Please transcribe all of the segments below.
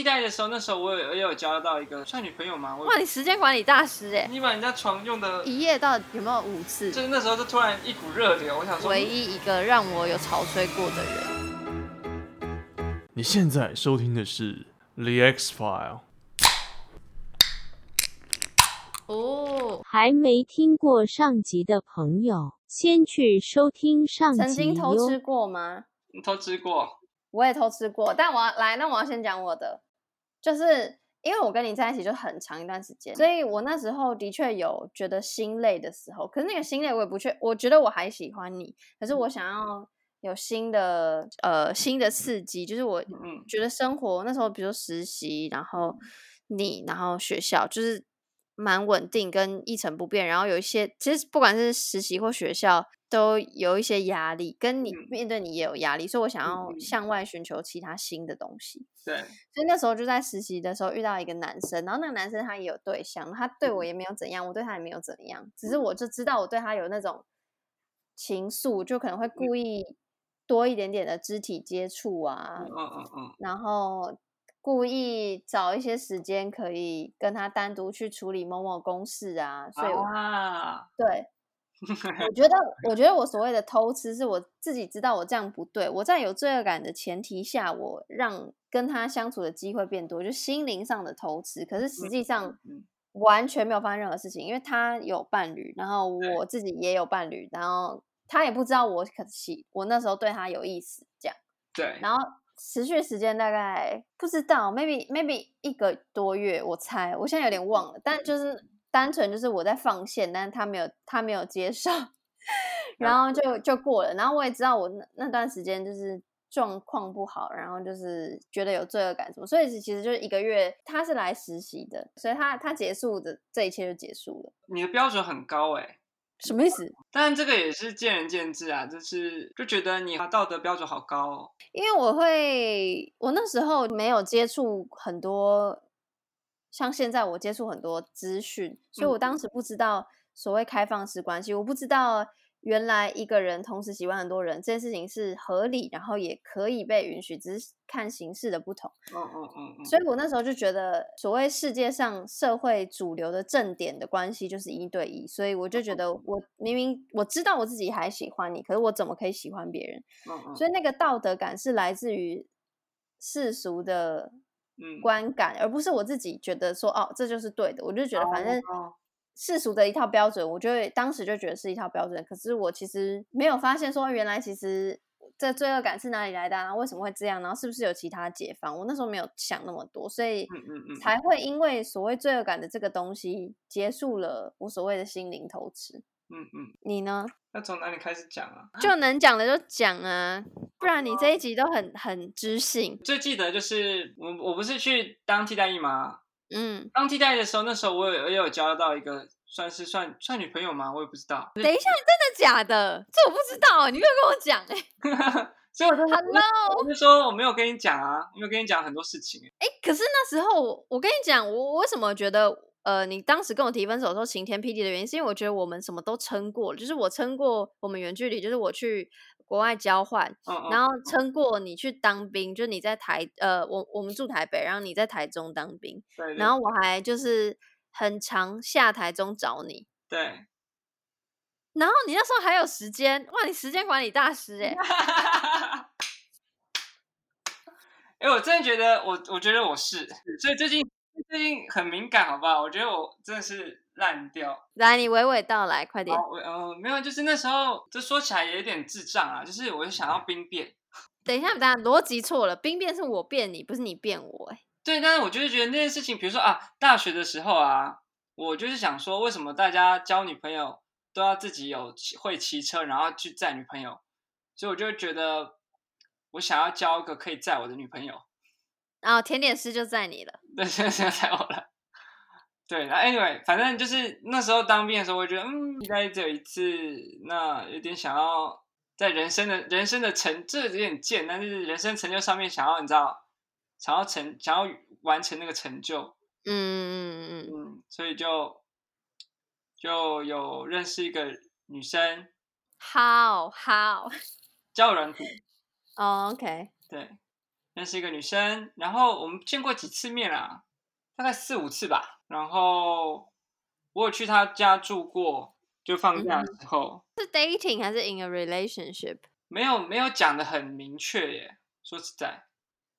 替代的时候，那时候我有也有交到一个算女朋友吗？哇，你时间管理大师哎！你把人家床用的一夜到底有没有五次？就是那时候就突然一股热流，我想说，唯一一个让我有潮吹过的人。你现在收听的是 The X File。哦，还没听过上集的朋友，先去收听上集。曾经偷吃过吗？你偷吃过，我也偷吃过。但我要来，那我要先讲我的，就是因为我跟你在一起就很长一段时间，所以我那时候的确有觉得心累的时候。可是那个心累，我也不确，我觉得我还喜欢你，可是我想要有新的呃新的刺激，就是我觉得生活那时候，比如说实习，然后你，然后学校，就是。蛮稳定跟一成不变，然后有一些其实不管是实习或学校都有一些压力，跟你面对你也有压力，所以我想要向外寻求其他新的东西。对，所以那时候就在实习的时候遇到一个男生，然后那个男生他也有对象，他对我也没有怎样，我对他也没有怎样，只是我就知道我对他有那种情愫，就可能会故意多一点点的肢体接触啊，嗯嗯嗯，然后。故意找一些时间可以跟他单独去处理某某公事啊，所以啊，对，我觉得，我觉得我所谓的偷吃是我自己知道我这样不对，我在有罪恶感的前提下，我让跟他相处的机会变多，就心灵上的偷吃。可是实际上完全没有发生任何事情，因为他有伴侣，然后我自己也有伴侣，然后他也不知道我可惜我那时候对他有意思，这样对，然后。持续时间大概不知道，maybe maybe 一个多月，我猜，我现在有点忘了，但就是单纯就是我在放线，但是他没有他没有接受，然后就就过了，然后我也知道我那那段时间就是状况不好，然后就是觉得有罪恶感什么，所以其实就是一个月，他是来实习的，所以他他结束的这一切就结束了。你的标准很高哎。什么意思？但这个也是见仁见智啊，就是就觉得你道德标准好高哦。因为我会，我那时候没有接触很多，像现在我接触很多资讯，所以我当时不知道所谓开放式关系，我不知道。原来一个人同时喜欢很多人，这件事情是合理，然后也可以被允许，只是看形式的不同。嗯嗯嗯嗯。所以我那时候就觉得，所谓世界上社会主流的正点的关系就是一对一，所以我就觉得，我明明我知道我自己还喜欢你，可是我怎么可以喜欢别人？嗯嗯。所以那个道德感是来自于世俗的观感，而不是我自己觉得说，哦，这就是对的。我就觉得反正。世俗的一套标准，我就会当时就觉得是一套标准，可是我其实没有发现说原来其实这罪恶感是哪里来的啊？为什么会这样？然后是不是有其他解放？我那时候没有想那么多，所以才会因为所谓罪恶感的这个东西结束了我所谓的心灵投吃。嗯嗯，你呢？要从哪里开始讲啊？就能讲的就讲啊，不然你这一集都很很知性。最记得就是我我不是去当替代役吗？嗯，当替代的时候，那时候我有也有交到一个算是算算女朋友吗？我也不知道。等一下，真的假的？这我不知道，你没有跟我讲哎。所以我就 Hello，我就说我没有跟你讲啊，我没有跟你讲很多事情哎。哎，可是那时候我跟你讲，我为什么觉得呃，你当时跟我提分手的时候晴天霹雳的原因，是因为我觉得我们什么都撑过了，就是我撑过我们远距离，就是我去。国外交换，然后撑过你去当兵，就你在台呃，我我们住台北，然后你在台中当兵，对，然后我还就是很常下台中找你，对，然后你那时候还有时间，哇，你时间管理大师哎 哎，我真的觉得我我觉得我是，所以最近最近很敏感，好不好？我觉得我真的是。烂掉，来，你娓娓道来，快点。我呃没有，就是那时候，这说起来也有点智障啊。就是我就想要兵变。等一下，等一下，逻辑错了，兵变是我变你，不是你变我。哎，对，但是我就是觉得那件事情，比如说啊，大学的时候啊，我就是想说，为什么大家交女朋友都要自己有会骑车，然后去载女朋友？所以我就觉得，我想要交一个可以载我的女朋友。然后甜点师就载你了。对，现在现在载我了。对，那 anyway，反正就是那时候当兵的时候，我觉得嗯，应该只有一次，那有点想要在人生的人生的成，这有点贱，但是人生成就上面想要你知道，想要成，想要完成那个成就，嗯嗯嗯嗯，所以就就有认识一个女生，好好，交友软体，哦，OK，对。认识一个女生，然后我们见过几次面啊，大概四五次吧。然后我有去他家住过，就放假的时候。嗯、是 dating 还是 in a relationship？没有没有讲的很明确耶，说实在，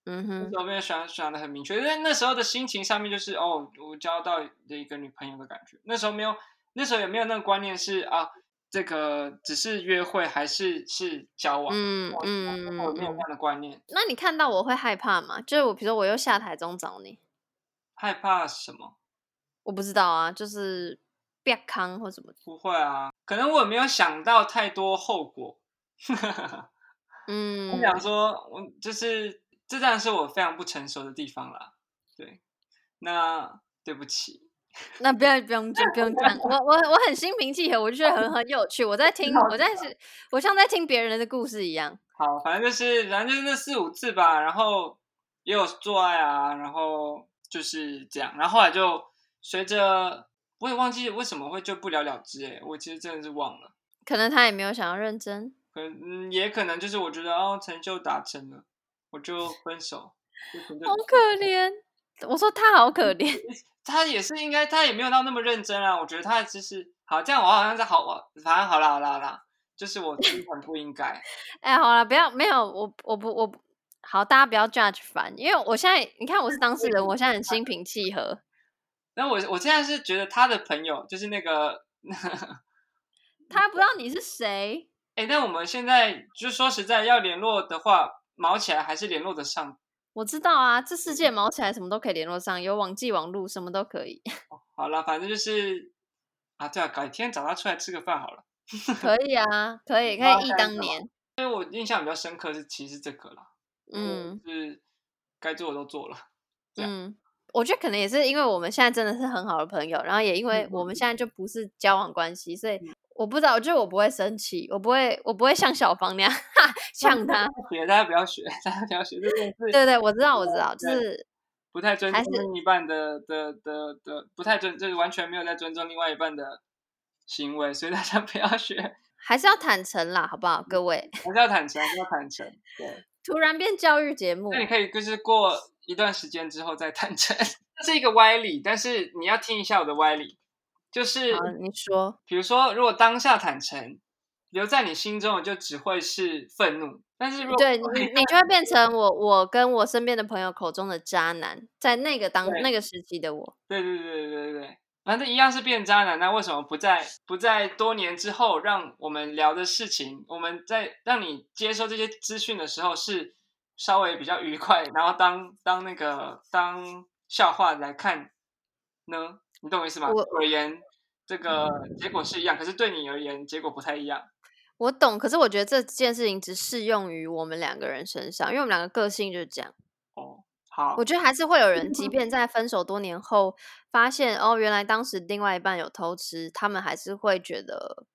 嗯哼，那时候没有想想的很明确，因为那时候的心情上面就是哦，我交到的一个女朋友的感觉。那时候没有，那时候也没有那个观念是啊。这个只是约会还是是交往？嗯嗯，我没有这样的观念。那你看到我会害怕吗？就是我，比如说我又下台中找你，害怕什么？我不知道啊，就是别康或什么？不会啊，可能我也没有想到太多后果。嗯，我想说，我就是这当然是我非常不成熟的地方啦。对，那对不起。那不要不用讲不用讲，我我我很心平气和，我就觉得很 很有趣。我在听，我在是，我像在听别人的故事一样。好，反正就是反正就是那四五次吧，然后也有做爱啊，然后就是这样，然后后来就随着我也忘记为什么会就不了了之哎，我其实真的是忘了。可能他也没有想要认真，可嗯也可能就是我觉得哦成就达成了，我就分手。好可怜，我说他好可怜。他也是应该，他也没有到那么认真啊。我觉得他其实好，这样我好像在好，我反正好啦好啦好啦，就是我真的很不应该。哎、欸，好了，不要没有我我不我不好，大家不要 judge 烦，因为我现在你看我是当事人，我现在很心平气和。那我我现在是觉得他的朋友就是那个，他不知道你是谁。哎、欸，但我们现在就说实在要联络的话，毛起来还是联络得上。我知道啊，这世界毛起来什么都可以联络上，有网际网路，什么都可以。好了，反正就是啊，对啊，改天找他出来吃个饭好了。可以啊，可以，可以忆当年。因为我印象比较深刻是，其实这个啦，嗯，是该做的都做了。嗯，我觉得可能也是因为我们现在真的是很好的朋友，然后也因为我们现在就不是交往关系，所以。我不知道，就是我不会生气，我不会，我不会像小芳那样 哈呛他。别，大家不要学，大家不要学，这件事。对对，我知道，我知道，就是不太尊重另一半的的的的，不太尊，就是完全没有在尊重另外一半的行为，所以大家不要学。还是要坦诚啦，好不好，各位？还是要坦诚，还是要坦诚。对。突然变教育节目，那你可以就是过一段时间之后再坦诚，这是一个歪理，但是你要听一下我的歪理。就是你说，比如说，如果当下坦诚，留在你心中的就只会是愤怒。但是如果，对你，你就会变成我，我跟我身边的朋友口中的渣男，在那个当那个时期的我。对对对对对对，反正一样是变渣男。那为什么不在不在多年之后，让我们聊的事情，我们在让你接收这些资讯的时候是稍微比较愉快，然后当当那个当笑话来看呢？你懂我意思吗？我而言，这个结果是一样，可是对你而言，结果不太一样。我懂，可是我觉得这件事情只适用于我们两个人身上，因为我们两个个性就是这样。我觉得还是会有人，即便在分手多年后，发现哦，原来当时另外一半有偷吃，他们还是会觉得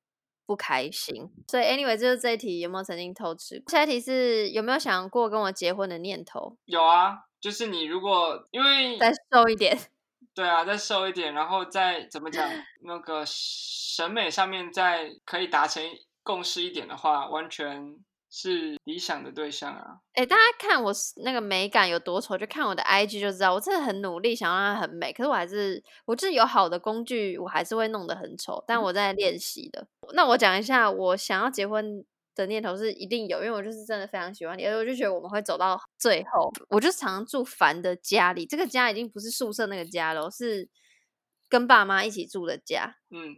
不开心。所以，anyway，就是这一题有没有曾经偷吃？下一题是有没有想过跟我结婚的念头？有啊，就是你如果因为再瘦一点。对啊，再瘦一点，然后再怎么讲，那个审美上面再可以达成共识一点的话，完全是理想的对象啊！哎，大家看我那个美感有多丑，就看我的 IG 就知道，我真的很努力想让它很美，可是我还是，我就是有好的工具，我还是会弄得很丑，但我在练习的。那我讲一下，我想要结婚的念头是一定有，因为我就是真的非常喜欢你，而我就觉得我们会走到最后。我就常常住凡的家里，这个家已经不是宿舍那个家了，是跟爸妈一起住的家。嗯，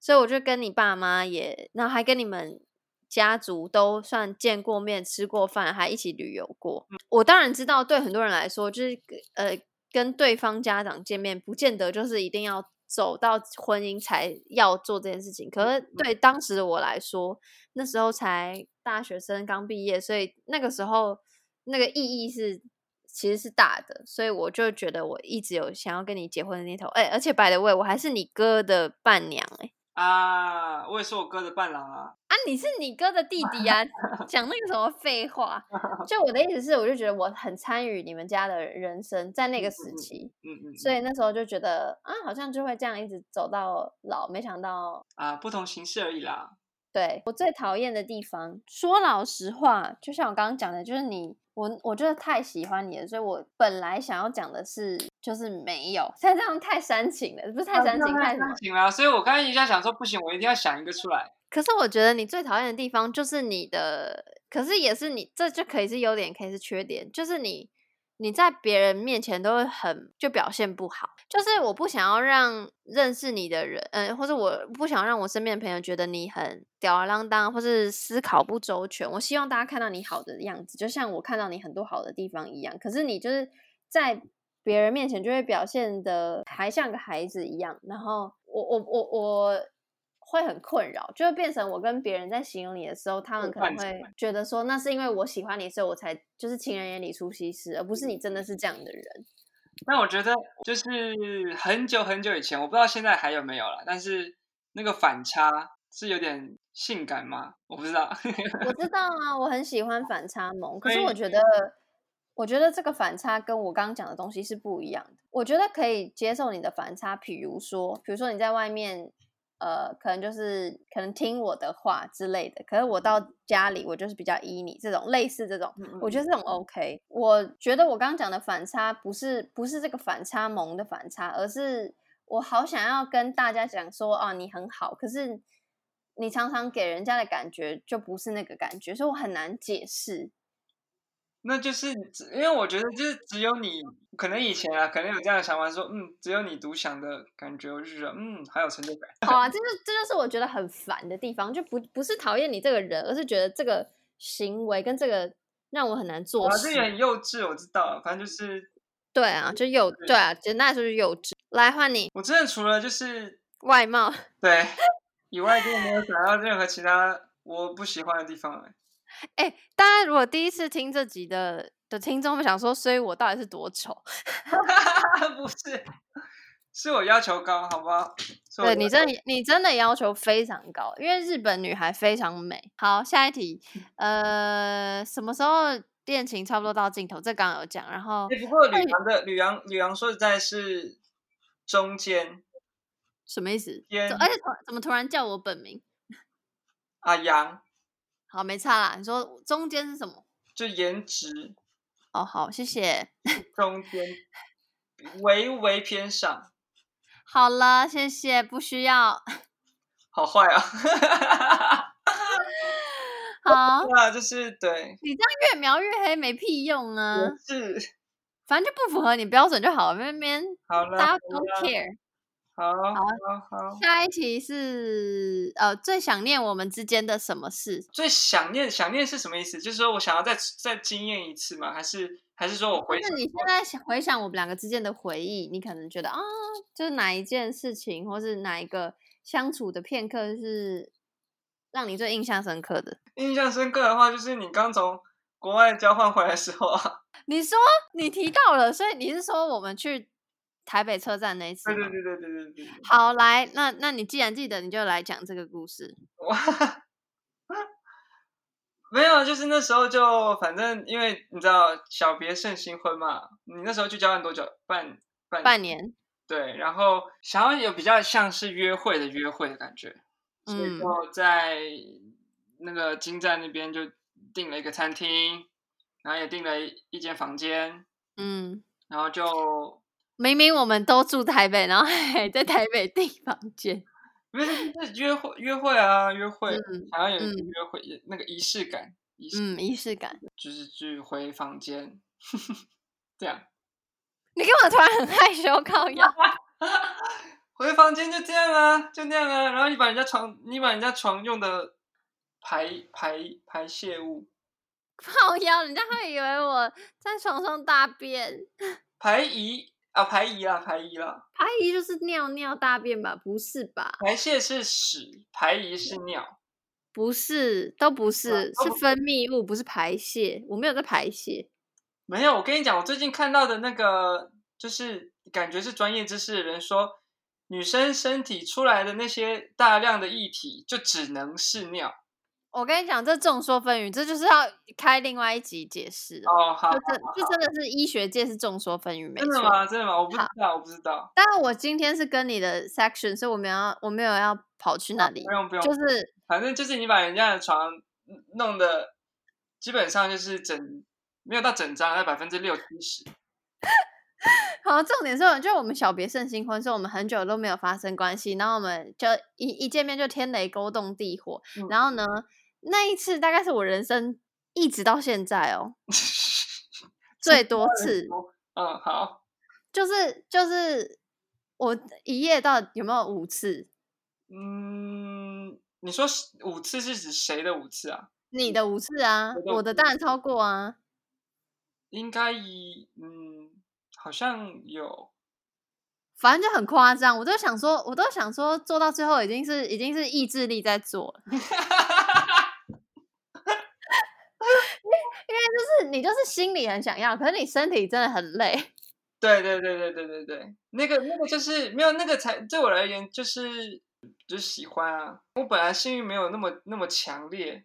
所以我就跟你爸妈也，然后还跟你们家族都算见过面、吃过饭，还一起旅游过。嗯，我当然知道，对很多人来说，就是呃，跟对方家长见面，不见得就是一定要。走到婚姻才要做这件事情，可是对当时的我来说，那时候才大学生刚毕业，所以那个时候那个意义是其实是大的，所以我就觉得我一直有想要跟你结婚的念头。哎，而且 by the way，我还是你哥的伴娘哎。啊，我也是我哥的伴郎啊！啊，你是你哥的弟弟啊！讲那个什么废话？就我的意思是，我就觉得我很参与你们家的人生，在那个时期，嗯嗯，嗯，所以那时候就觉得啊，好像就会这样一直走到老。没想到啊，不同形式而已啦。对，我最讨厌的地方，说老实话，就像我刚刚讲的，就是你，我我觉得太喜欢你了，所以我本来想要讲的是，就是没有，现在这样太煽情了，不是太煽情，太煽情了。所以我刚才一下想说，不行，我一定要想一个出来。可是我觉得你最讨厌的地方就是你的，可是也是你，这就可以是优点，可以是缺点，就是你。你在别人面前都会很就表现不好，就是我不想要让认识你的人，嗯，或者我不想让我身边的朋友觉得你很吊儿郎当，或是思考不周全。我希望大家看到你好的样子，就像我看到你很多好的地方一样。可是你就是在别人面前就会表现的还像个孩子一样，然后我我我我。会很困扰，就会变成我跟别人在形容你的时候，他们可能会觉得说，那是因为我喜欢你，所以我才就是情人眼里出西施，而不是你真的是这样的人。那我觉得就是很久很久以前，我不知道现在还有没有了，但是那个反差是有点性感吗？我不知道。我知道 啊，我很喜欢反差萌，可是我觉得，我觉得这个反差跟我刚刚讲的东西是不一样的。我觉得可以接受你的反差，比如说，比如说你在外面。呃，可能就是可能听我的话之类的，可是我到家里我就是比较依你这种类似这种，我觉得这种 OK。我觉得我刚刚讲的反差不是不是这个反差萌的反差，而是我好想要跟大家讲说啊，你很好，可是你常常给人家的感觉就不是那个感觉，所以我很难解释。那就是因为我觉得就是只有你，可能以前啊，可能有这样的想法说，嗯，只有你独享的感觉，我就觉得嗯，还有成就感。好啊，这就这就是我觉得很烦的地方，就不不是讨厌你这个人，而是觉得这个行为跟这个让我很难做事。啊，这个很幼稚，我知道，反正就是对啊，就幼对啊，简单来说就是幼稚。来换你，我真的除了就是外貌对以外，就没有想到任何其他我不喜欢的地方了。哎、欸，大家如果第一次听这集的的听众们想说，所以我到底是多丑？不是，是我要求高，好不好？对你真的，你真的要求非常高，因为日本女孩非常美。好，下一题，呃，什么时候恋情差不多到尽头？这刚刚有讲，然后、欸、不过吕阳的吕阳吕阳说实在是中间，什么意思？而且怎么突然叫我本名？阿阳。好，没差啦。你说中间是什么？就颜值。哦，好，谢谢。中间，微微偏上。好了，谢谢，不需要。好坏啊！好，那就是对。你这样越描越黑，没屁用啊！是，反正就不符合你标准就好了，边边。好了，大家 don't care。好好好，下一题是呃，最想念我们之间的什么事？最想念想念是什么意思？就是说我想要再再经验一次吗？还是还是说我回那？你现在回想我们两个之间的回忆，你可能觉得啊，就是哪一件事情，或是哪一个相处的片刻是让你最印象深刻的？印象深刻的话，就是你刚从国外交换回来的时候啊。你说你提到了，所以你是说我们去？台北车站那一次，对对对对对对对。好，来，那那你既然记得，你就来讲这个故事。哇，没有，就是那时候就反正因为你知道小别胜新婚嘛，你那时候去交换多久？半半半年。对，然后想要有比较像是约会的约会的感觉，所以就在那个金站那边就订了一个餐厅，然后也订了一间房间，嗯，然后就。明明我们都住台北，然后还在台北订房间，不是是约会约会啊，约会，嗯、好像有约会，嗯、那个仪式感，仪式嗯，仪式感，就是去回房间，这样。你干嘛突然很害羞，靠腰？回房间就这样啊，就那样啊，然后你把人家床，你把人家床用的排排排泄物，靠腰，人家会以为我在床上大便，排遗。啊，排遗啦，排遗啦，排遗就是尿尿大便吧？不是吧？排泄是屎，排遗是尿，不是，都不是，啊、都不是，是分泌物，不是排泄。我没有在排泄。没有，我跟你讲，我最近看到的那个，就是感觉是专业知识的人说，女生身体出来的那些大量的液体，就只能是尿。我跟你讲，这众说纷纭，这就是要开另外一集解释哦。好，就这就真的是医学界是众说纷纭，没错。真的吗？真的吗？我不知道，我不知道。但是我今天是跟你的 section，所以我没有要，我没有要跑去那里。不用不用，就是反正就是你把人家的床弄的基本上就是整没有到整张，在百分之六七十。好，重点是，就我们小别胜新婚，所以我们很久都没有发生关系，然后我们就一一见面就天雷勾动地火，嗯、然后呢，那一次大概是我人生一直到现在哦，最多次，嗯，好，就是就是我一夜到有没有五次？嗯，你说五次是指谁的五次啊？你的五次啊，我的，当然超过啊，应该以嗯。好像有，反正就很夸张。我都想说，我都想说，做到最后已经是已经是意志力在做了，因为因为就是你就是心里很想要，可是你身体真的很累。对对对对对对对，那个那个就是没有那个才对我而言就是就是喜欢啊。我本来性欲没有那么那么强烈，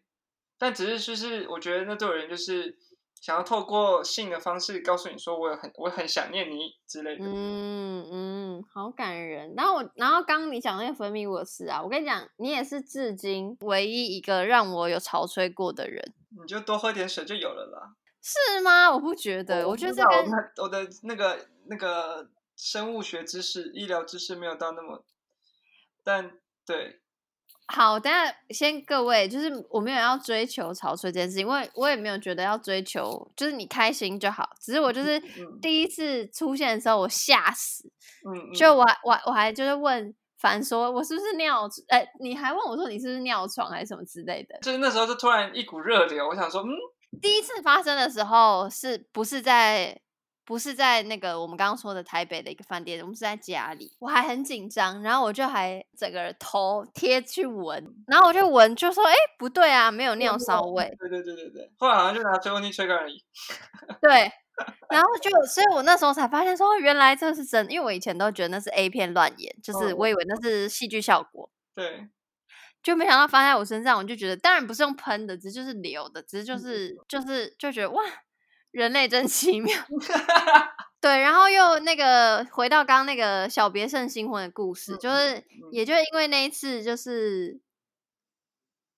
但只是就是我觉得那对我而言就是。想要透过性的方式告诉你说，我很我很想念你之类的。嗯嗯，好感人。然后我，然后刚刚你讲那个分泌物的事啊，我跟你讲，你也是至今唯一一个让我有潮吹过的人。你就多喝点水就有了啦。是吗？我不觉得，我，我觉得这跟我，的那个那个生物学知识、医疗知识没有到那么，但对。好，等下先各位，就是我没有要追求潮吹这件事情，因为我也没有觉得要追求，就是你开心就好。只是我就是第一次出现的时候，我吓死。嗯，就我我我还就是问凡说，我是不是尿？哎、欸，你还问我说你是不是尿床还是什么之类的？就是那时候就突然一股热流，我想说，嗯，第一次发生的时候是不是在？不是在那个我们刚刚说的台北的一个饭店，我们是在家里，我还很紧张，然后我就还整个头贴去闻，然后我就闻，就说，哎，不对啊，没有 尿骚味。对对对对对，后来好像就拿吹风机吹干而已。对，然后就，所以我那时候才发现说，原来这是真，因为我以前都觉得那是 A 片乱演，就是我以为那是戏剧效果。对，就没想到发在我身上，我就觉得，当然不是用喷的，只是就是流的，只是就是就是就觉得哇。人类真奇妙，对，然后又那个回到刚刚那个小别胜新婚的故事，就是也就是因为那一次，就是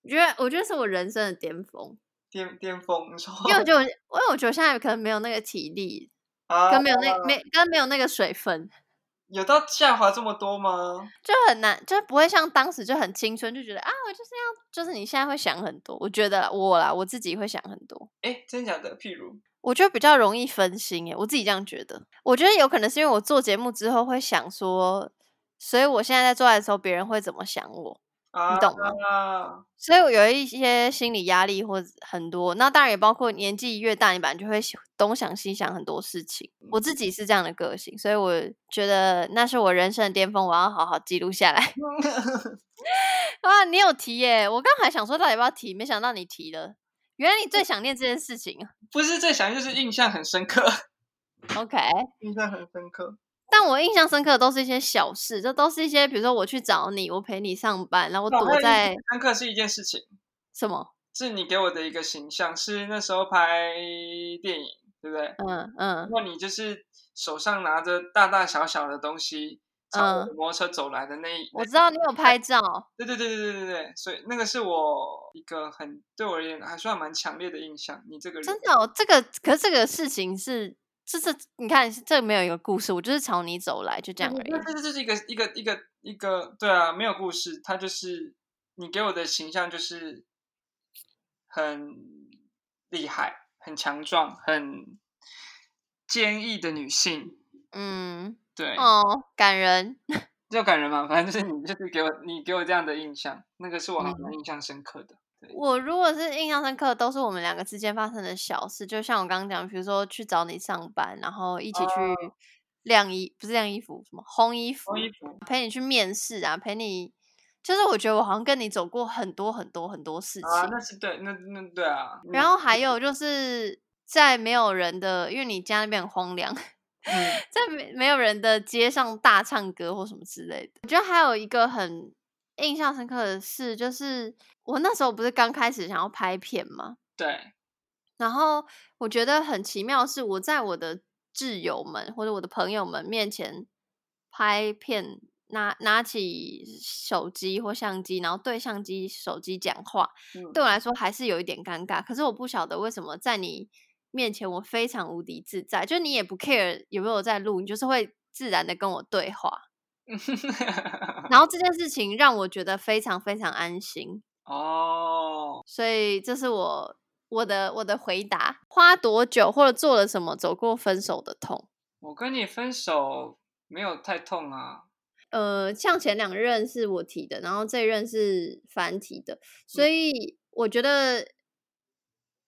我觉得我觉得是我人生的巅峰，巅巅峰，因为我。就因为我觉得现在可能没有那个体力，啊、跟没有那没跟没有那个水分，有到下滑这么多吗？就很难，就不会像当时就很青春，就觉得啊，我就是要，就是你现在会想很多，我觉得我啦，我自己会想很多，哎，真假的？譬如。我觉得比较容易分心耶，我自己这样觉得。我觉得有可能是因为我做节目之后会想说，所以我现在在做爱的时候，别人会怎么想我，啊、你懂吗？所以我有一些心理压力或者很多。那当然也包括年纪越大，你本来就会东想西想很多事情。我自己是这样的个性，所以我觉得那是我人生的巅峰，我要好好记录下来。啊，你有提耶？我刚还想说到底要不要提，没想到你提了。原来你最想念这件事情啊？不是最想念，就是印象很深刻。OK，印象很深刻。但我印象深刻的都是一些小事，这都是一些，比如说我去找你，我陪你上班，然后我躲在。深刻是一件事情。什么？是你给我的一个形象，是那时候拍电影，对不对？嗯嗯。那你就是手上拿着大大小小的东西。从摩托车走来的那一，我知道你有拍照。对对对对对对对，所以那个是我一个很对我而言还算蛮强烈的印象。你这个人真的，哦，这个可是这个事情是，就是你看这没有一个故事，我就是朝你走来，就这样而已。这这是一个一个一个一个，对啊，没有故事，它就是你给我的形象就是很厉害、很强壮、很坚毅的女性。嗯。对哦，感人，就感人嘛，反正就是你，就是给我你给我这样的印象，那个是我还蛮印象深刻的。对，我如果是印象深刻，都是我们两个之间发生的小事，就像我刚刚讲，比如说去找你上班，然后一起去晾衣，不是晾衣服，什么烘衣服，烘衣服，陪你去面试啊，陪你，就是我觉得我好像跟你走过很多很多很多事情。啊，那是对，那那对啊。然后还有就是在没有人的，因为你家那边很荒凉。在没没有人的街上大唱歌或什么之类的，我觉得还有一个很印象深刻的事，就是我那时候不是刚开始想要拍片吗？对。然后我觉得很奇妙，是我在我的挚友们或者我的朋友们面前拍片，拿拿起手机或相机，然后对相机、手机讲话，嗯，对我来说还是有一点尴尬。可是我不晓得为什么在你面前我非常无敌自在，就你也不 care 有没有在录，你就是会自然的跟我对话。然后这件事情让我觉得非常非常安心哦，所以这是我。我的我的回答，花多久或者做了什么走过分手的痛？我跟你分手没有太痛啊。呃，像前两任是我提的，然后这一任是凡提的，所以我觉得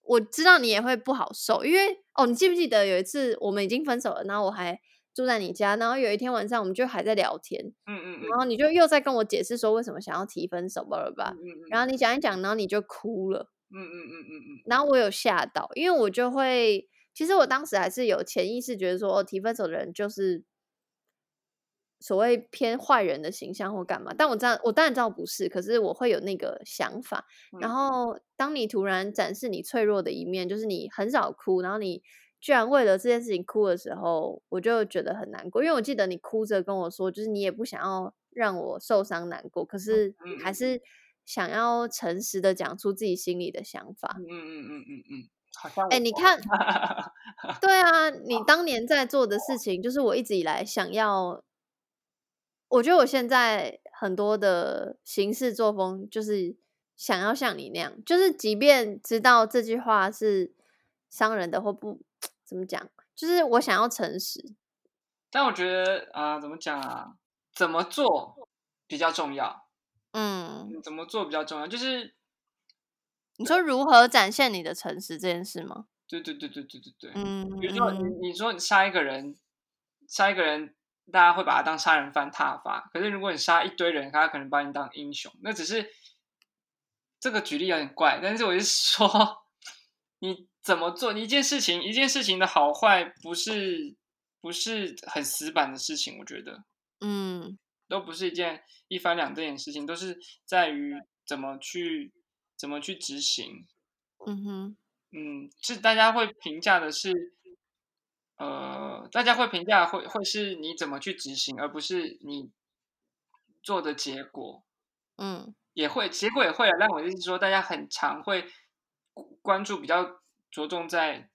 我知道你也会不好受，因为哦，你记不记得有一次我们已经分手了，然后我还住在你家，然后有一天晚上我们就还在聊天，嗯嗯，嗯，然后你就又在跟我解释说为什么想要提分手，吧了吧，嗯嗯，然后你讲一讲，然后你就哭了。嗯嗯嗯嗯嗯，然后我有吓到，因为我就会，其实我当时还是有潜意识觉得说，哦，提分手的人就是所谓偏坏人的形象或干嘛，但我知道，我当然知道不是，可是我会有那个想法。然后当你突然展示你脆弱的一面，就是你很少哭，然后你居然为了这件事情哭的时候，我就觉得很难过，因为我记得你哭着跟我说，就是你也不想要让我受伤难过，可是还是。想要诚实的讲出自己心里的想法。嗯嗯嗯嗯嗯，好像哎、欸，你看，对啊，你 当年在做的事情，就是我一直以来想要。我觉得我现在很多的行事作风，就是想要像你那样，就是即便知道这句话是伤人的或不怎么讲，就是我想要诚实。但我觉得啊、呃，怎么讲啊？怎么做比较重要。嗯，怎么做比较重要？就是你说如何展现你的诚实这件事吗？对对对对对对对。嗯，比如说你你说你杀一个人，杀一个人，大家会把他当杀人犯挞伐。可是如果你杀一堆人，他可能把你当英雄。那只是这个举例有点怪，但是我是说，你怎么做？你一件事情，一件事情的好坏，不是不是很死板的事情，我觉得。嗯。都不是一件一翻两瞪眼的事情，都是在于怎么去怎么去执行。嗯哼，嗯，是大家会评价的是，呃，大家会评价会会是你怎么去执行，而不是你做的结果。嗯，也会结果也会啊，但我的意思是说，大家很常会关注比较着重在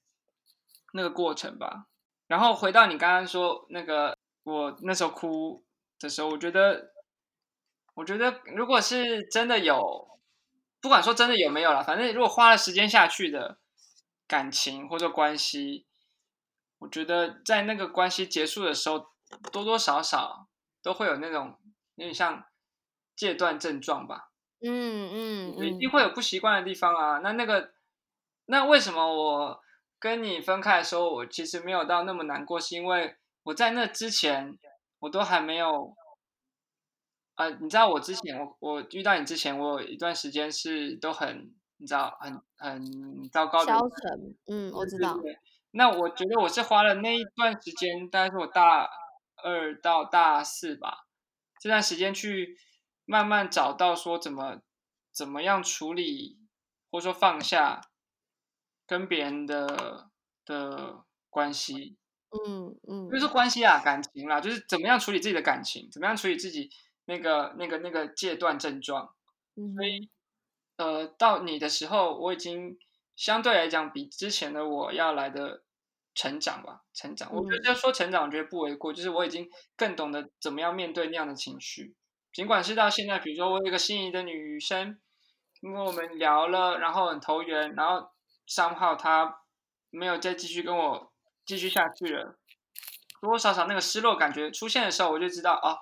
那个过程吧。然后回到你刚刚说那个，我那时候哭。的时候，我觉得，我觉得，如果是真的有，不管说真的有没有了，反正如果花了时间下去的感情或者关系，我觉得在那个关系结束的时候，多多少少都会有那种有点像戒断症状吧。嗯嗯，嗯，一定会有不习惯的地方啊。那那个，那为什么我跟你分开的时候，我其实没有到那么难过，是因为我在那之前。我都还没有，呃，你知道我之前，我我遇到你之前，我有一段时间是都很，你知道，很很糟糕的。消沉，嗯，我知道。对对对。那我觉得我是花了那一段时间，大概是我大二到大四吧，这段时间去慢慢找到说怎么怎么样处理，或者说放下跟别人的的关系。嗯嗯，就是关系啊，感情啦，就是怎么样处理自己的感情，怎么样处理自己那个那个那个戒断症状。嗯，所以呃，到你的时候，我已经相对来讲比之前的我要来的成长吧，成长。我觉得说成长，我觉得不为过，就是我已经更懂得怎么样面对那样的情绪。尽管是到现在，比如说我有一个心仪的女生，因为我们聊了，然后很投缘，然后 somehow 她没有再继续跟我。继续下去了，多多少少那个失落感觉出现的时候，我就知道哦，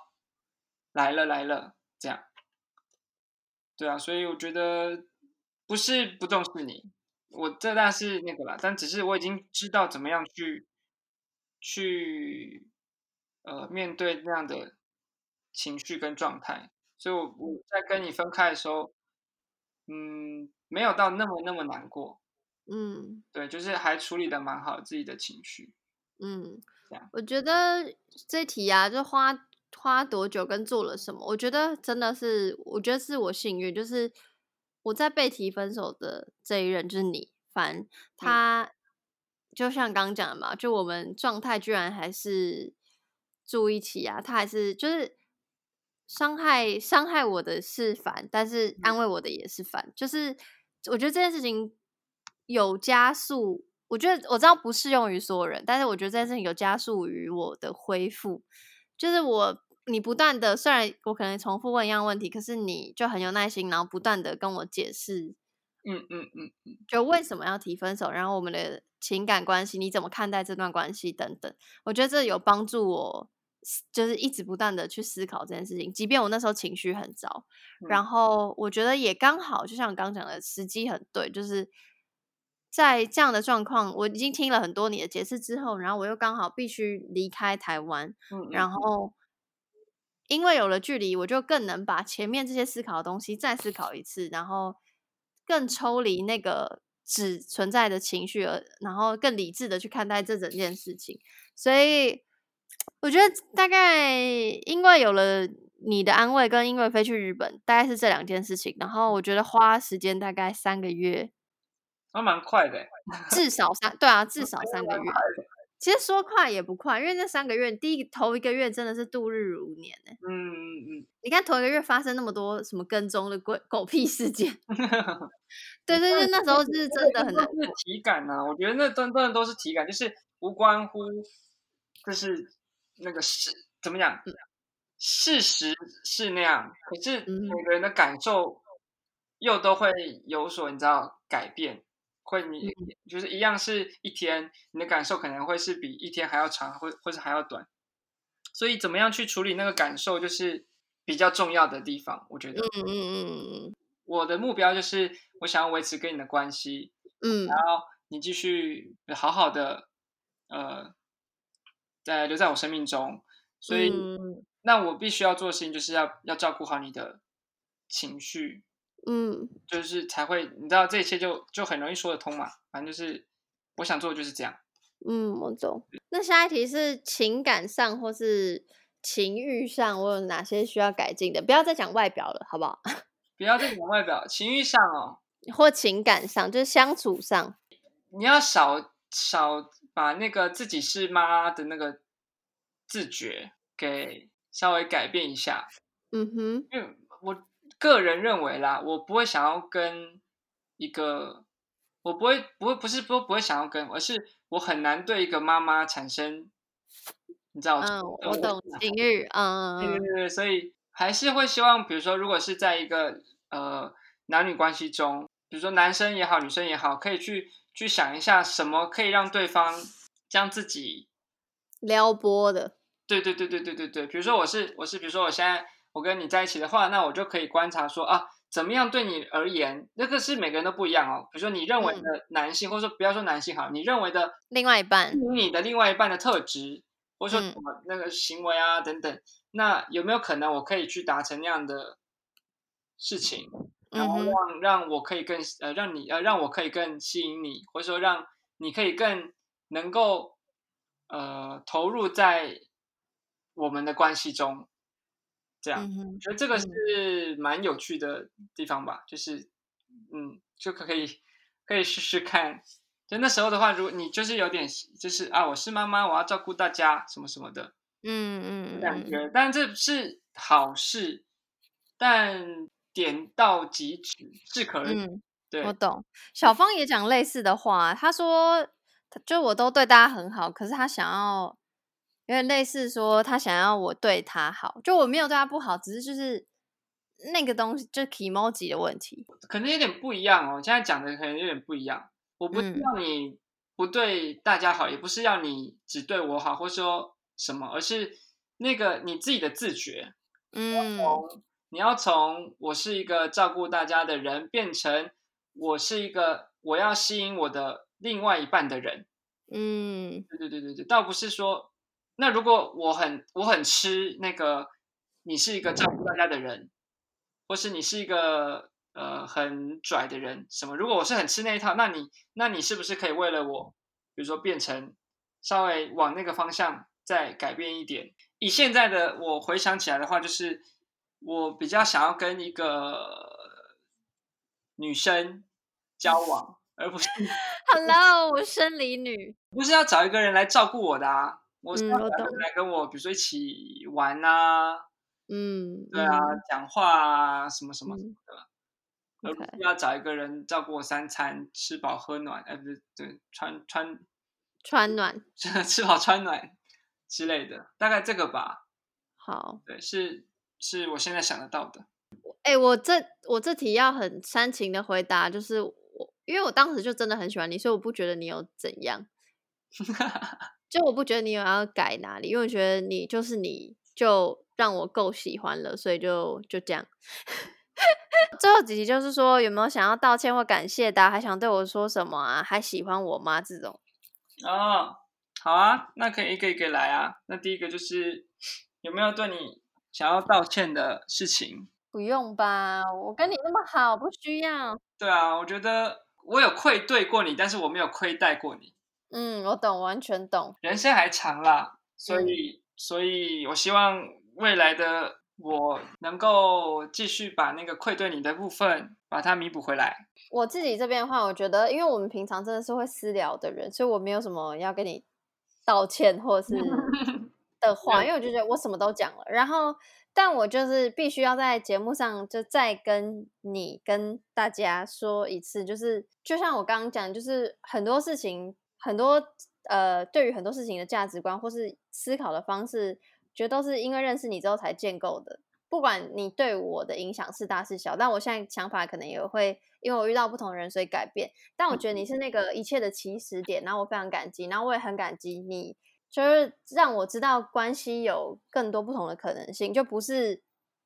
来了来了，这样，对啊，所以我觉得不是不重视你，我这但是那个啦，但只是我已经知道怎么样去去呃面对那样的情绪跟状态，所以我我在跟你分开的时候，嗯，没有到那么那么难过。嗯，对，就是还处理的蛮好自己的情绪。嗯，我觉得这题啊，就花花多久跟做了什么？我觉得真的是，我觉得是我幸运，就是我在被提分手的这一任就是你，凡他、嗯、就像刚刚讲的嘛，就我们状态居然还是住一起啊，他还是就是伤害伤害我的是烦，但是安慰我的也是凡，就是我觉得这件事情有加速。我觉得我知道不适用于所有人，但是我觉得这件事情有加速于我的恢复。就是我，你不断的，虽然我可能重复问一样问题，可是你就很有耐心，然后不断的跟我解释，嗯嗯嗯嗯，就为什么要提分手，然后我们的情感关系，你怎么看待这段关系等等。我觉得这有帮助我，就是一直不断的去思考这件事情，即便我那时候情绪很糟，嗯、然后我觉得也刚好，就像我刚讲的时机很对，就是。在这样的状况，我已经听了很多你的解释之后，然后我又刚好必须离开台湾，嗯，然后因为有了距离，我就更能把前面这些思考的东西再思考一次，然后更抽离那个只存在的情绪，而然后更理智的去看待这整件事情。所以我觉得大概因为有了你的安慰，跟因为飞去日本，大概是这两件事情。然后我觉得花时间大概三个月。还蛮快的，至少三对啊，至少三个月。其实说快也不快，因为那三个月，第一头一个月真的是度日如年呢。嗯嗯嗯。你看头一个月发生那么多什么跟踪的鬼狗屁事件，对对对，那时候是真的很难。是体感啊，我觉得那段段都是体感，就是无关乎，就是那个事怎么讲，事实是那样，可是每个人的感受又都会有所你知道改变。会你就是一样是一天，你的感受可能会是比一天还要长，或或者还要短，所以怎么样去处理那个感受，就是比较重要的地方。我觉得，嗯嗯嗯。嗯，我的目标就是我想要维持跟你的关系，嗯，然后你继续好好的，呃，在留在我生命中，所以，嗯，那我必须要做的事情就是要要照顾好你的情绪。嗯，就是才会，你知道这一切就就很容易说得通嘛。反正就是我想做的就是这样。嗯，我懂。那下一题是情感上或是情欲上，我有哪些需要改进的？不要再讲外表了，好不好？不要再讲外表，情欲上哦，或情感上，就是相处上，你要少少把那个自己是妈的那个自觉给稍微改变一下。嗯哼，因为我。个人认为啦，我不会想要跟一个，我不会不会不是不不会想要跟，而是我很难对一个妈妈产生，你知道？嗯，我懂情欲，嗯，对对对，所以还是会希望，比如说，如果是在一个呃男女关系中，比如说男生也好，女生也好，可以去去想一下，什么可以让对方将自己撩拨的。对对对对对对对，比如说我是我是，比如说我现在。我跟你在一起的话，那我就可以观察说啊，怎么样对你而言，那个是每个人都不一样哦。比如说你认为的男性，嗯、或者说不要说男性好，你认为的另外一半，你的另外一半的特质，或者说什么那个行为啊、嗯、等等，那有没有可能我可以去达成那样的事情，然后让、嗯、让我可以更呃让你呃让我可以更吸引你，或者说让你可以更能够呃投入在我们的关系中。这样，我觉得这个是蛮有趣的地方吧，就是，嗯，就可可以可以试试看。就那时候的话，如果你就是有点，就是啊，我是妈妈，我要照顾大家，什么什么的，嗯嗯，感觉，但这是好事，但点到即止，适可而止。嗯，对，我懂。小芳也讲类似的话，她说，就我都对大家很好，可是她想要。因为类似说，他想要我对他好，就我没有对他不好，只是就是那个东西，就 kimoji 的问题，可能有点不一样哦。现在讲的可能有点不一样。我不是要你不对大家好，嗯、也不是要你只对我好，或说什么，而是那个你自己的自觉。嗯，你要从我是一个照顾大家的人，变成我是一个我要吸引我的另外一半的人。嗯，对对对对对，倒不是说。那如果我很我很吃那个，你是一个照顾大家的人，或是你是一个呃很拽的人，什么？如果我是很吃那一套，那你那你是不是可以为了我，比如说变成稍微往那个方向再改变一点。以现在的我回想起来的话，就是我比较想要跟一个女生交往，而不是 Hello，我生理女，不是要找一个人来照顾我的啊。我是要来跟我，比如说一起玩啊，嗯，对啊，嗯讲话啊，什么什么什么的。而不要找一个人照顾我三餐，吃饱喝暖，哎，不是，对，穿穿穿暖，吃饱穿暖之类的，大概这个吧。好。对，是是我现在想得到的。哎、我这我这题要很煽情的回答，就是我因为我当时就真的很喜欢你，所以我不觉得你有怎样，就我不觉得你有要改哪里，因为我觉得你就是你，就让我够喜欢了，所以就就这样。最后几集就是说有没有想要道歉或感谢的啊、还想对我说什么啊？还喜欢我吗？这种哦，好啊，那可以一个一个来啊。那第一个就是有没有对你想要道歉的事情？不用吧，我跟你那么好，不需要。对啊，我觉得我有愧对过你，但是我没有亏待过你。嗯，我懂，完全懂。人生还长啦，所以，所以我希望未来的我能够继续把那个愧对你的部分把它弥补回来。我自己这边的话，我觉得，因为我们平常真的是会私聊的人，所以我没有什么要跟你道歉或者是 的话，因为我就觉得我什么都讲了。然后，但我就是必须要在节目上就再跟你跟大家说一次，就是就像我刚刚讲，就是很多事情，很多呃，对于很多事情的价值观或是思考的方式，觉得都是因为认识你之后才建构的。不管你对我的影响是大是小，但我现在想法可能也会因为我遇到不同的人所以改变。但我觉得你是那个一切的起始点，然后我非常感激，然后我也很感激你，就是让我知道关系有更多不同的可能性，就不是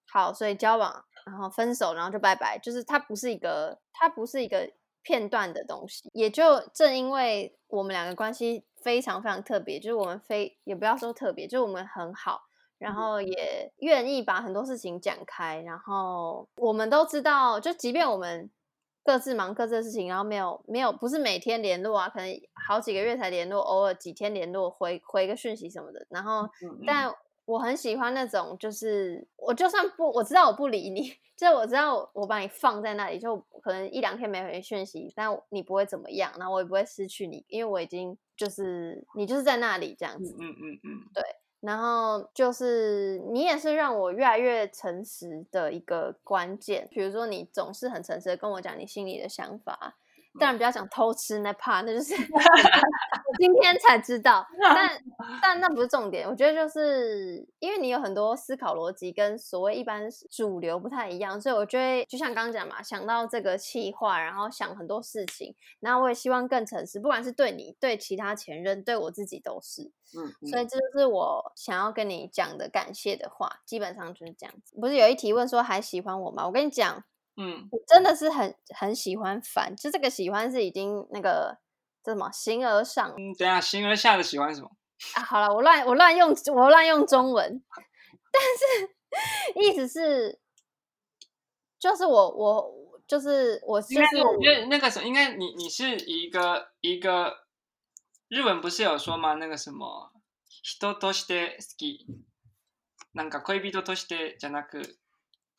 好，所以交往，然后分手，然后就拜拜，就是它不是一个，它不是一个片段的东西。也就正因为我们两个关系非常非常特别，就是我们非也不要说特别，就是我们很好。然后也愿意把很多事情讲开，然后我们都知道，就即便我们各自忙各自的事情，然后没有没有不是每天联络啊，可能好几个月才联络，偶尔几天联络，回回个讯息什么的。然后，嗯但我很喜欢那种，就是我就算不，我知道我不理你，就是我知道我把你放在那里，就可能一两天没回讯息，但你不会怎么样，然后我也不会失去你，因为我已经就是你就是在那里这样子。嗯嗯嗯，对。然后就是你也是让我越来越诚实的一个关键，比如说你总是很诚实的跟我讲你心里的想法，当然不要讲偷吃那怕，那就是 我今天才知道，但但那不是重点，我觉得就是因为你有很多思考逻辑跟所谓一般主流不太一样，所以我觉得就像刚刚讲嘛，想到这个气话，然后想很多事情，然后我也希望更诚实，不管是对你、对其他前任、对我自己都是。嗯，所以这就是我想要跟你讲的感谢的话，基本上就是这样子。不是有一提问说还喜欢我吗？我跟你讲，嗯，我真的是很很喜欢烦，就这个喜欢是已经那个这什么形而上嗯，等一下形而下的喜欢什么？啊。好了，我乱我乱用我乱用中文，但是意思是就是我我就是我就应该是我觉得那个什么，应该你你是一个一个日文不是有说吗？那个什么人として好き，なんか恋人としてじゃなく，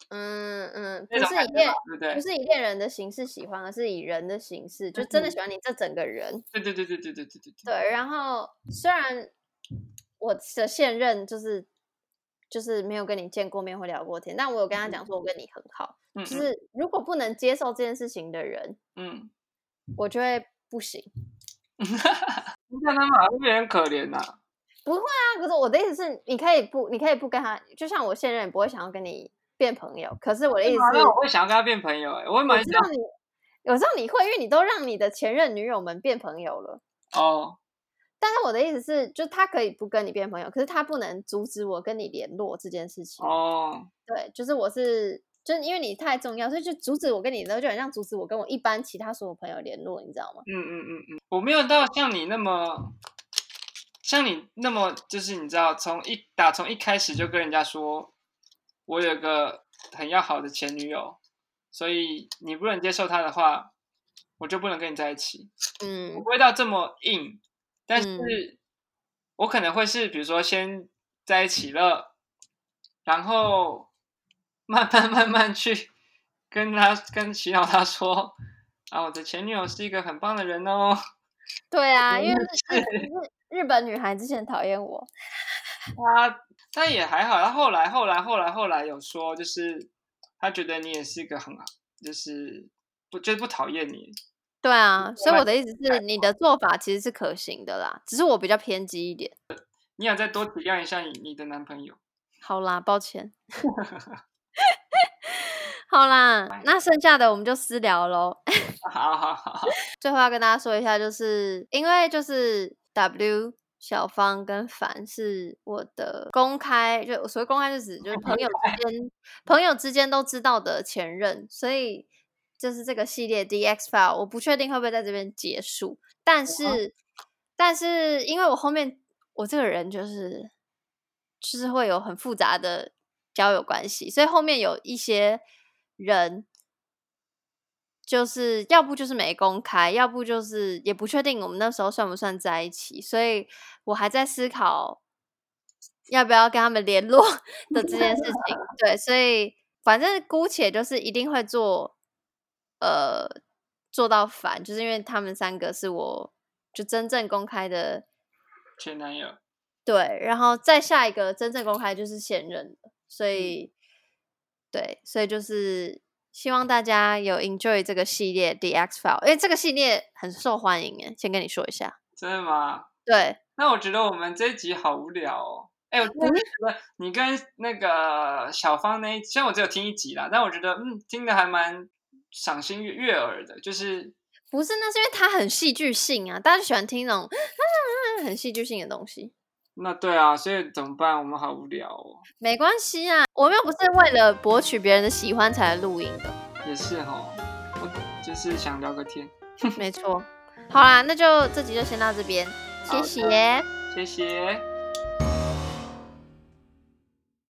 嗯嗯，不是以恋不对不？是以恋人的形式喜欢，而是以人的形式，就真的喜欢你这整个人。对对对对对对对对对，然后虽然我的现任就是就是没有跟你见过面或聊过天，但我有跟他讲说我跟你很好，嗯就是如果不能接受这件事情的人，嗯，我就会不行。你看他们好像有点可怜呐。不会啊可是我的意思是，你可以不，你可以不跟他，就像我现任也不会想要跟你变朋友。可是我的意思是，我会想要跟他变朋友哎，我会蛮想我知道你，我知道你会，因为你都让你的前任女友们变朋友了。哦，但是我的意思是，就他可以不跟你变朋友，可是他不能阻止我跟你联络这件事情。哦，对，就是我是，就是因为你太重要，所以就阻止我跟你联络，就很像阻止我跟我一般其他所有朋友联络，你知道吗？嗯嗯嗯嗯，我没有到像你那么，像你那么，就是你知道，从一打从一开始就跟人家说，我有个很要好的前女友，所以你不能接受她的话，我就不能跟你在一起。我嗯不会到这么硬，但是嗯我可能会是比如说先在一起了，然后慢慢慢慢去跟他跟洗脑他说啊，我的前女友是一个很棒的人哦。对啊，因为 日日本女孩之前讨厌我，他但也还好，他后来后来后来后来有说，就是他觉得你也是一个很好，就是不就是不讨厌你。对啊，所以我的意思是，你的做法其实是可行的啦，只是我比较偏激一点。你想再多体谅一下你你的男朋友？好啦，抱歉。好啦，那剩下的我们就私聊喽。好好好。最后要跟大家说一下，就是因为就是 W 小芳跟凡是我的公开，就所谓公开是指就是朋友之 间朋友之间都知道的前任，所以。就是这个系列 The X File，我不确定会不会在这边结束，但是，哦、但是因为我后面我这个人就是就是会有很复杂的交友关系，所以后面有一些人就是要不就是没公开，要不就是也不确定我们那时候算不算在一起，所以我还在思考要不要跟他们联络 的这件事 情。对，所以反正姑且就是一定会做。呃，做到烦，就是因为他们三个是我就真正公开的前男友，对，然后再下一个真正公开就是现任的，所以、嗯、对，所以就是希望大家有 enjoy 这个系列 The X File，因为这个系列很受欢迎诶，先跟你说一下，真的吗？对，那我觉得我们这一集好无聊哦，哎，我你跟那个小芳那一集，虽然我只有听一集啦，但我觉得嗯，听的还蛮。赏心悦悦耳的，就是不是？那是因为它很戏剧性啊，大家就喜欢听那种 很戏剧性的东西。那对啊，所以怎么办？我们好无聊哦。没关系啊，我们又不是为了博取别人的喜欢才来录音的。也是哦，我就是想聊个天。没错。好啦，那就这集就先到这边，谢谢，谢谢。